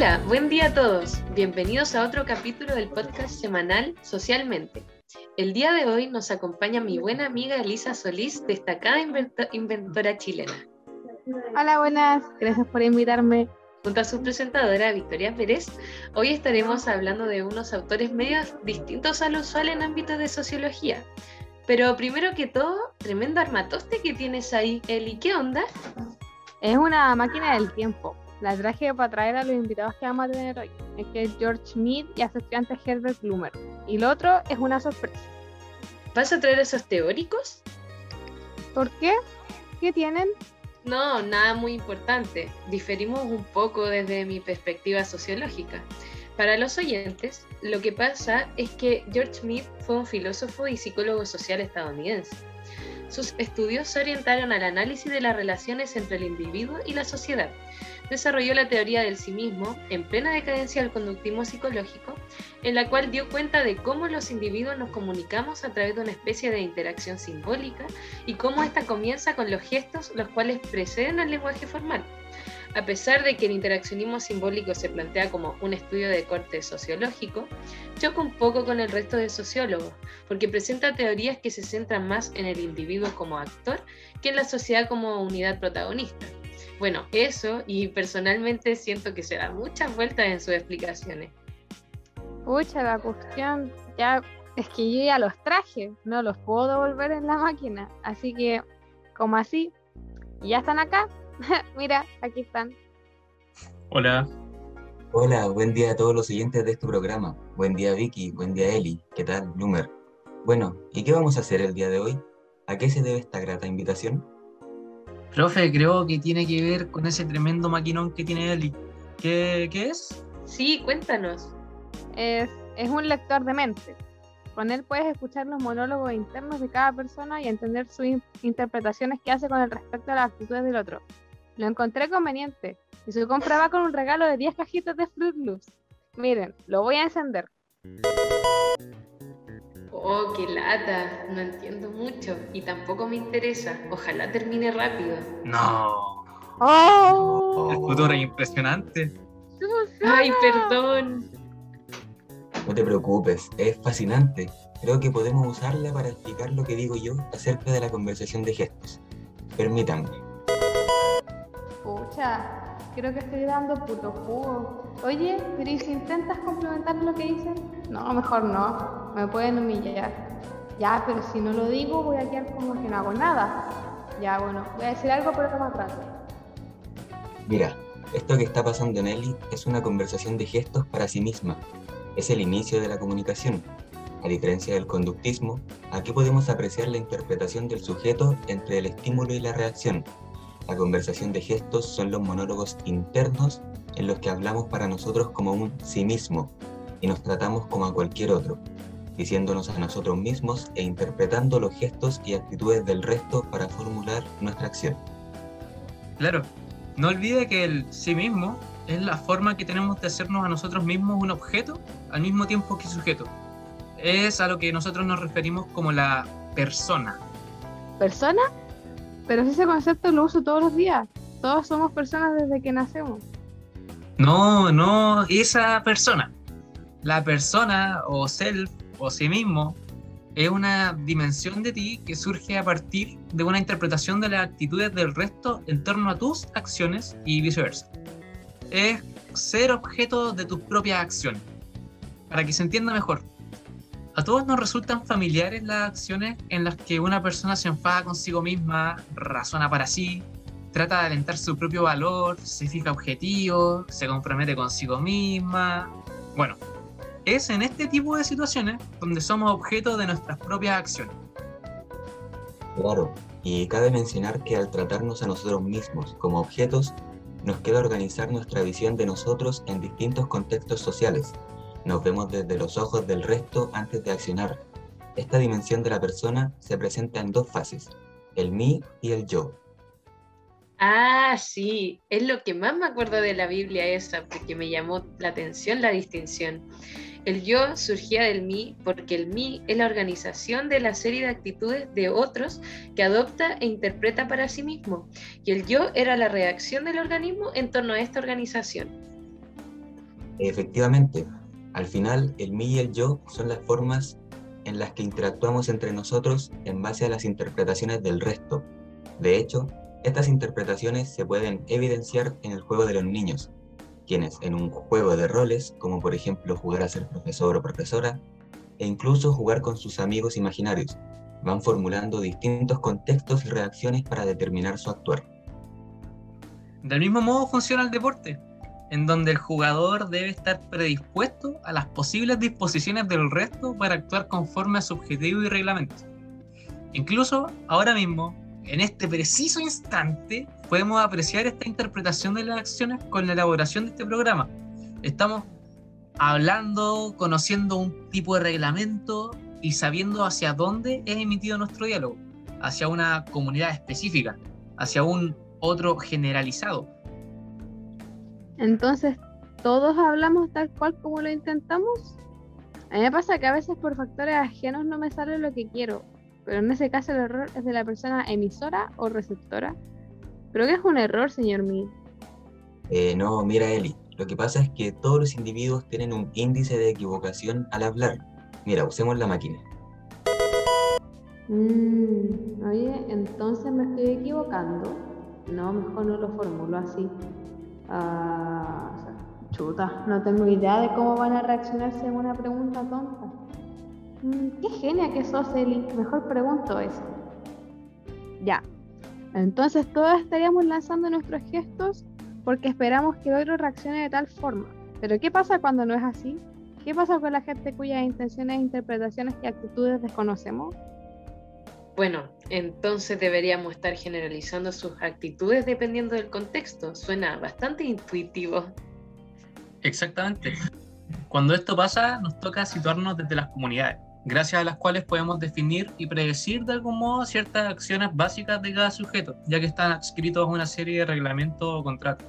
Hola, buen día a todos. Bienvenidos a otro capítulo del podcast semanal Socialmente. El día de hoy nos acompaña mi buena amiga Elisa Solís, destacada inventora chilena. Hola, buenas. Gracias por invitarme. Junto a su presentadora Victoria Pérez, hoy estaremos hablando de unos autores medios distintos al usual en ámbitos de sociología. Pero primero que todo, tremendo armatoste que tienes ahí, Eli. ¿Qué onda? Es una máquina del tiempo. La traje para traer a los invitados que vamos a tener hoy. Es que es George Mead y a su estudiante Herbert Blumer. Y lo otro es una sorpresa. ¿Vas a traer esos teóricos? ¿Por qué? ¿Qué tienen? No, nada muy importante. Diferimos un poco desde mi perspectiva sociológica. Para los oyentes, lo que pasa es que George Mead fue un filósofo y psicólogo social estadounidense. Sus estudios se orientaron al análisis de las relaciones entre el individuo y la sociedad, desarrolló la teoría del sí mismo en plena decadencia del conductismo psicológico, en la cual dio cuenta de cómo los individuos nos comunicamos a través de una especie de interacción simbólica y cómo esta comienza con los gestos los cuales preceden al lenguaje formal. A pesar de que el interaccionismo simbólico se plantea como un estudio de corte sociológico, choca un poco con el resto de sociólogos, porque presenta teorías que se centran más en el individuo como actor que en la sociedad como unidad protagonista. Bueno, eso y personalmente siento que se da muchas vueltas en sus explicaciones. Pucha, la cuestión ya es que yo ya los traje, no los puedo devolver en la máquina. Así que, como así, ya están acá. Mira, aquí están. Hola. Hola, buen día a todos los siguientes de este programa. Buen día Vicky, buen día Eli. ¿Qué tal, Bloomer? Bueno, ¿y qué vamos a hacer el día de hoy? ¿A qué se debe esta grata invitación? Profe, creo que tiene que ver con ese tremendo maquinón que tiene Eli. ¿Qué, qué es? Sí, cuéntanos. Es, es un lector de mente. Con él puedes escuchar los monólogos internos de cada persona y entender sus interpretaciones que hace con el respecto a las actitudes del otro. Lo encontré conveniente y su compra va con un regalo de 10 cajitas de Fruit Loops. Miren, lo voy a encender. Oh, qué lata. No entiendo mucho y tampoco me interesa. Ojalá termine rápido. No. ¡Oh! El futuro es impresionante. Ay, perdón. No te preocupes, es fascinante. Creo que podemos usarla para explicar lo que digo yo acerca de la conversación de gestos. Permítanme. Pucha, creo que estoy dando puto jugo. Oye, pero ¿y si intentas complementar lo que dicen? No, mejor no. Me pueden humillar. Ya, pero si no lo digo, voy a quedar como que no hago nada. Ya, bueno, voy a decir algo, pero más rato. Mira, esto que está pasando en Eli es una conversación de gestos para sí misma. Es el inicio de la comunicación. A diferencia del conductismo, aquí podemos apreciar la interpretación del sujeto entre el estímulo y la reacción, la conversación de gestos son los monólogos internos en los que hablamos para nosotros como un sí mismo y nos tratamos como a cualquier otro, diciéndonos a nosotros mismos e interpretando los gestos y actitudes del resto para formular nuestra acción. Claro, no olvide que el sí mismo es la forma que tenemos de hacernos a nosotros mismos un objeto al mismo tiempo que sujeto. Es a lo que nosotros nos referimos como la persona. ¿Persona? Pero ese concepto lo uso todos los días. Todos somos personas desde que nacemos. No, no, esa persona. La persona o self o sí mismo es una dimensión de ti que surge a partir de una interpretación de las actitudes del resto en torno a tus acciones y viceversa. Es ser objeto de tus propias acciones. Para que se entienda mejor, a todos nos resultan familiares las acciones en las que una persona se enfada consigo misma, razona para sí, trata de alentar su propio valor, se fija objetivos, se compromete consigo misma. Bueno, es en este tipo de situaciones donde somos objeto de nuestras propias acciones. Claro, y cabe mencionar que al tratarnos a nosotros mismos como objetos, nos queda organizar nuestra visión de nosotros en distintos contextos sociales, nos vemos desde los ojos del resto antes de accionar. Esta dimensión de la persona se presenta en dos fases, el mí y el yo. Ah, sí, es lo que más me acuerdo de la Biblia esa, porque me llamó la atención la distinción. El yo surgía del mí porque el mí es la organización de la serie de actitudes de otros que adopta e interpreta para sí mismo. Y el yo era la reacción del organismo en torno a esta organización. Efectivamente, al final el mí y el yo son las formas en las que interactuamos entre nosotros en base a las interpretaciones del resto. De hecho, estas interpretaciones se pueden evidenciar en el juego de los niños, quienes en un juego de roles, como por ejemplo jugar a ser profesor o profesora, e incluso jugar con sus amigos imaginarios, van formulando distintos contextos y reacciones para determinar su actuar. Del mismo modo funciona el deporte, en donde el jugador debe estar predispuesto a las posibles disposiciones del resto para actuar conforme a su objetivo y reglamento. Incluso ahora mismo, en este preciso instante, podemos apreciar esta interpretación de las acciones con la elaboración de este programa. Estamos hablando, conociendo un tipo de reglamento y sabiendo hacia dónde es emitido nuestro diálogo, hacia una comunidad específica, hacia un otro generalizado. Entonces, ¿todos hablamos tal cual como lo intentamos? A mí me pasa que a veces por factores ajenos no me sale lo que quiero, pero en ese caso el error es de la persona emisora o receptora. ¿Pero qué es un error, señor Mid? Eh, no, mira Eli, lo que pasa es que todos los individuos tienen un índice de equivocación al hablar. Mira, usemos la máquina. Mm, oye, entonces me estoy equivocando. No, mejor no lo formulo así. Ah, chuta, no tengo idea de cómo van a reaccionarse en una pregunta tonta. Mm, qué genia que sos, Eli. Mejor pregunto eso. Ya. Entonces todos estaríamos lanzando nuestros gestos porque esperamos que el otro reaccione de tal forma. Pero ¿qué pasa cuando no es así? ¿Qué pasa con la gente cuyas intenciones, interpretaciones y actitudes desconocemos? Bueno, entonces deberíamos estar generalizando sus actitudes dependiendo del contexto. Suena bastante intuitivo. Exactamente. Cuando esto pasa, nos toca situarnos desde las comunidades, gracias a las cuales podemos definir y predecir de algún modo ciertas acciones básicas de cada sujeto, ya que están adscritos a una serie de reglamentos o contratos.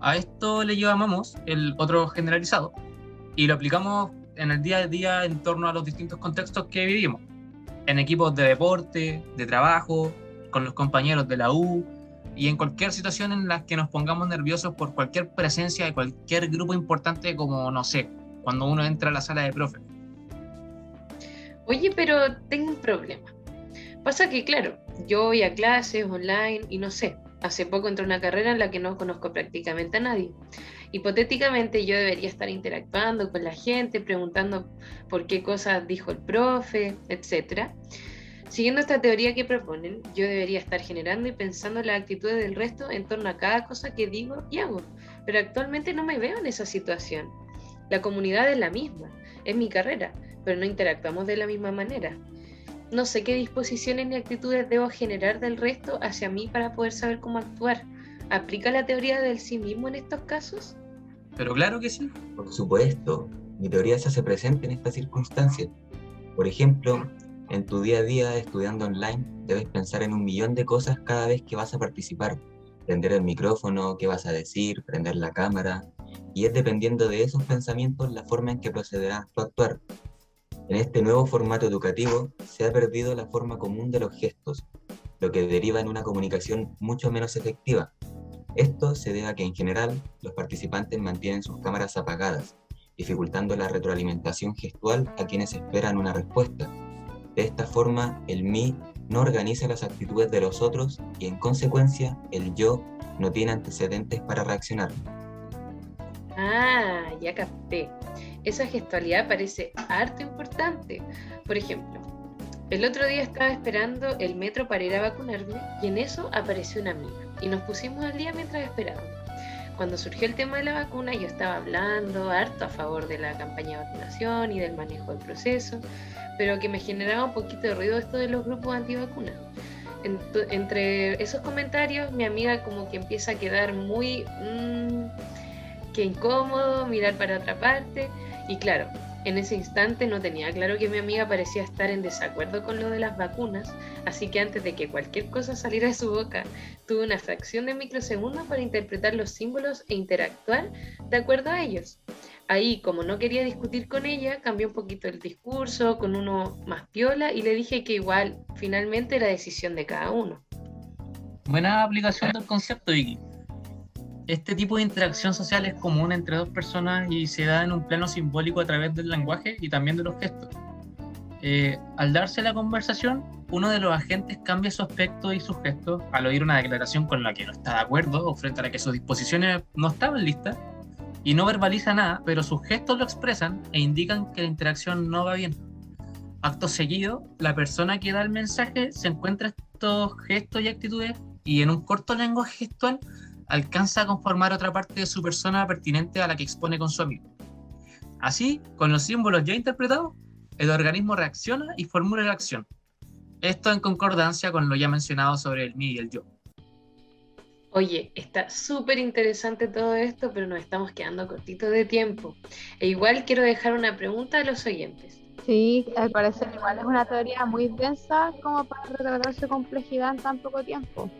A esto le llamamos el otro generalizado, y lo aplicamos en el día a día en torno a los distintos contextos que vivimos, en equipos de deporte, de trabajo, con los compañeros de la U y en cualquier situación en la que nos pongamos nerviosos por cualquier presencia de cualquier grupo importante como, no sé, cuando uno entra a la sala de profe. Oye, pero tengo un problema. Pasa que, claro, yo voy a clases online y no sé, hace poco entré a una carrera en la que no conozco prácticamente a nadie. Hipotéticamente yo debería estar interactuando con la gente, preguntando por qué cosas dijo el profe, etc. Siguiendo esta teoría que proponen, yo debería estar generando y pensando las actitudes del resto en torno a cada cosa que digo y hago. Pero actualmente no me veo en esa situación. La comunidad es la misma, es mi carrera, pero no interactuamos de la misma manera. No sé qué disposiciones ni actitudes debo generar del resto hacia mí para poder saber cómo actuar. ¿Aplica la teoría del sí mismo en estos casos? Pero claro que sí. Por supuesto, mi teoría se hace presente en estas circunstancias. Por ejemplo, en tu día a día estudiando online, debes pensar en un millón de cosas cada vez que vas a participar. Prender el micrófono, qué vas a decir, prender la cámara. Y es dependiendo de esos pensamientos la forma en que procederás tu actuar. En este nuevo formato educativo se ha perdido la forma común de los gestos, lo que deriva en una comunicación mucho menos efectiva, esto se debe a que en general los participantes mantienen sus cámaras apagadas, dificultando la retroalimentación gestual a quienes esperan una respuesta. De esta forma, el mí no organiza las actitudes de los otros y en consecuencia el yo no tiene antecedentes para reaccionar. Ah, ya capté. Esa gestualidad parece harto importante. Por ejemplo, el otro día estaba esperando el metro para ir a vacunarme y en eso apareció una amiga y nos pusimos al día mientras esperábamos. Cuando surgió el tema de la vacuna yo estaba hablando harto a favor de la campaña de vacunación y del manejo del proceso, pero que me generaba un poquito de ruido esto de los grupos antivacunas. entre esos comentarios mi amiga como que empieza a quedar muy... Mmm, que incómodo, mirar para otra parte y claro, en ese instante no tenía claro que mi amiga parecía estar en desacuerdo con lo de las vacunas, así que antes de que cualquier cosa saliera de su boca, tuve una fracción de microsegundos para interpretar los símbolos e interactuar de acuerdo a ellos. Ahí, como no quería discutir con ella, cambié un poquito el discurso con uno más piola y le dije que igual finalmente era decisión de cada uno. Buena aplicación del concepto, Vicky. Este tipo de interacción social es común entre dos personas y se da en un plano simbólico a través del lenguaje y también de los gestos. Eh, al darse la conversación, uno de los agentes cambia su aspecto y sus gestos al oír una declaración con la que no está de acuerdo o frente a la que sus disposiciones no estaban listas y no verbaliza nada, pero sus gestos lo expresan e indican que la interacción no va bien. Acto seguido, la persona que da el mensaje se encuentra estos gestos y actitudes y en un corto lenguaje gestual alcanza a conformar otra parte de su persona pertinente a la que expone con su amigo. Así, con los símbolos ya interpretados, el organismo reacciona y formula la acción. Esto en concordancia con lo ya mencionado sobre el mí y el yo. Oye, está súper interesante todo esto, pero nos estamos quedando cortitos de tiempo. E igual quiero dejar una pregunta a los oyentes. Sí, al parecer igual es una teoría muy densa como para retratar su complejidad en tan poco tiempo.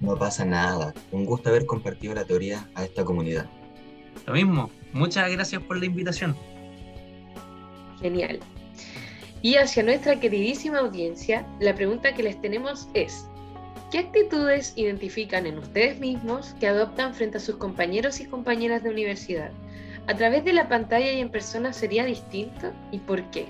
No pasa nada. Un gusto haber compartido la teoría a esta comunidad. Lo mismo. Muchas gracias por la invitación. Genial. Y hacia nuestra queridísima audiencia, la pregunta que les tenemos es, ¿qué actitudes identifican en ustedes mismos que adoptan frente a sus compañeros y compañeras de universidad? ¿A través de la pantalla y en persona sería distinto? ¿Y por qué?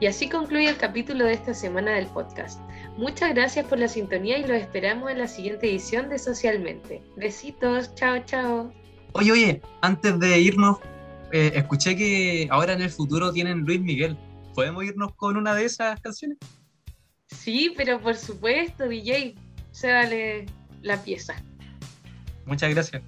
Y así concluye el capítulo de esta semana del podcast. Muchas gracias por la sintonía y los esperamos en la siguiente edición de Socialmente. Besitos, chao, chao. Oye, oye, antes de irnos, eh, escuché que ahora en el futuro tienen Luis Miguel. ¿Podemos irnos con una de esas canciones? Sí, pero por supuesto, DJ, se vale la pieza. Muchas gracias.